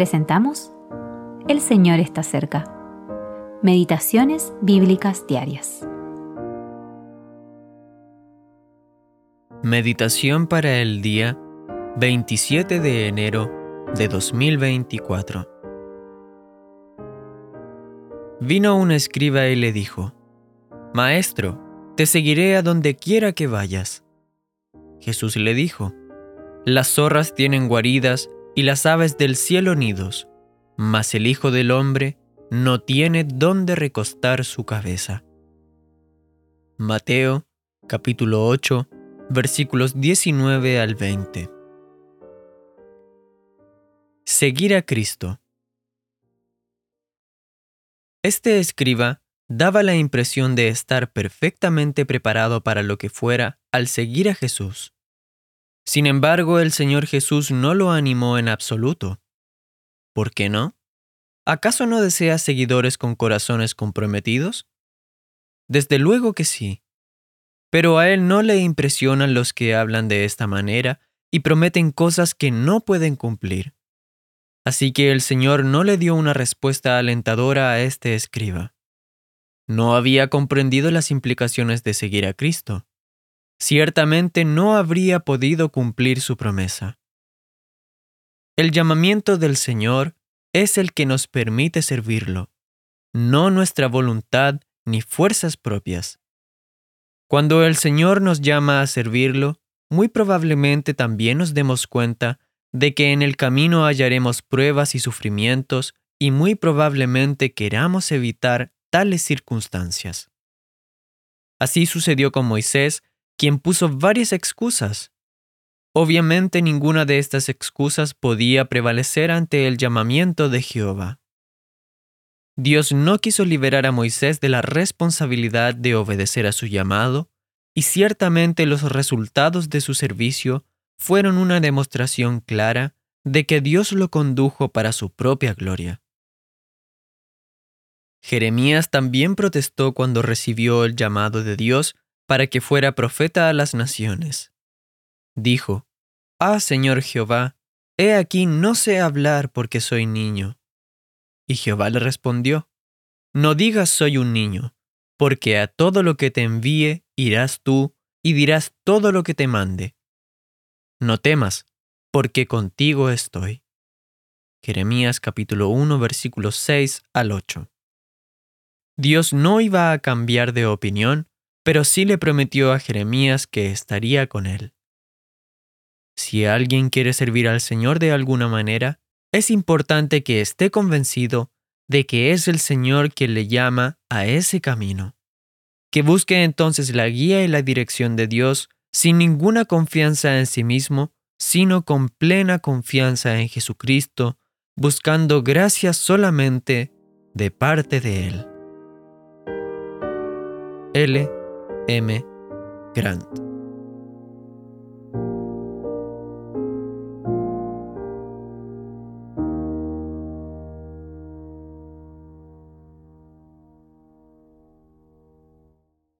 presentamos El Señor está cerca. Meditaciones Bíblicas Diarias. Meditación para el día 27 de enero de 2024. Vino un escriba y le dijo, Maestro, te seguiré a donde quiera que vayas. Jesús le dijo, Las zorras tienen guaridas y las aves del cielo nidos, mas el Hijo del Hombre no tiene dónde recostar su cabeza. Mateo capítulo 8 versículos 19 al 20. Seguir a Cristo. Este escriba daba la impresión de estar perfectamente preparado para lo que fuera al seguir a Jesús. Sin embargo, el Señor Jesús no lo animó en absoluto. ¿Por qué no? ¿Acaso no desea seguidores con corazones comprometidos? Desde luego que sí. Pero a él no le impresionan los que hablan de esta manera y prometen cosas que no pueden cumplir. Así que el Señor no le dio una respuesta alentadora a este escriba. No había comprendido las implicaciones de seguir a Cristo. Ciertamente no habría podido cumplir su promesa. El llamamiento del Señor es el que nos permite servirlo, no nuestra voluntad ni fuerzas propias. Cuando el Señor nos llama a servirlo, muy probablemente también nos demos cuenta de que en el camino hallaremos pruebas y sufrimientos y muy probablemente queramos evitar tales circunstancias. Así sucedió con Moisés, quien puso varias excusas. Obviamente ninguna de estas excusas podía prevalecer ante el llamamiento de Jehová. Dios no quiso liberar a Moisés de la responsabilidad de obedecer a su llamado, y ciertamente los resultados de su servicio fueron una demostración clara de que Dios lo condujo para su propia gloria. Jeremías también protestó cuando recibió el llamado de Dios para que fuera profeta a las naciones. Dijo, Ah, Señor Jehová, he aquí no sé hablar porque soy niño. Y Jehová le respondió, No digas soy un niño, porque a todo lo que te envíe irás tú y dirás todo lo que te mande. No temas, porque contigo estoy. Jeremías capítulo 1 versículos 6 al 8. Dios no iba a cambiar de opinión, pero sí le prometió a Jeremías que estaría con él. Si alguien quiere servir al Señor de alguna manera, es importante que esté convencido de que es el Señor quien le llama a ese camino. Que busque entonces la guía y la dirección de Dios sin ninguna confianza en sí mismo, sino con plena confianza en Jesucristo, buscando gracia solamente de parte de Él. L. M. Grant